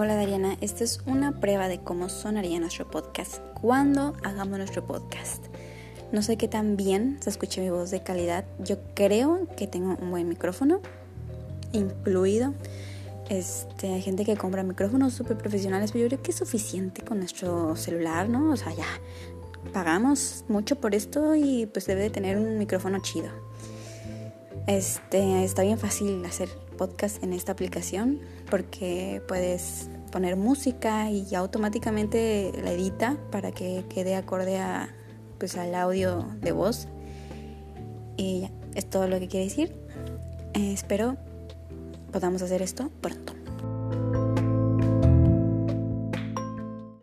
Hola Dariana, esta es una prueba de cómo sonaría nuestro podcast cuando hagamos nuestro podcast. No sé qué tan bien se escucha mi voz de calidad. Yo creo que tengo un buen micrófono incluido. Este, hay gente que compra micrófonos súper profesionales, pero yo creo que es suficiente con nuestro celular, ¿no? O sea, ya pagamos mucho por esto y pues debe de tener un micrófono chido. Este, está bien fácil hacer podcast en esta aplicación porque puedes poner música y automáticamente la edita para que quede acorde a, pues, al audio de voz. Y ya, es todo lo que quiere decir. Eh, espero podamos hacer esto pronto.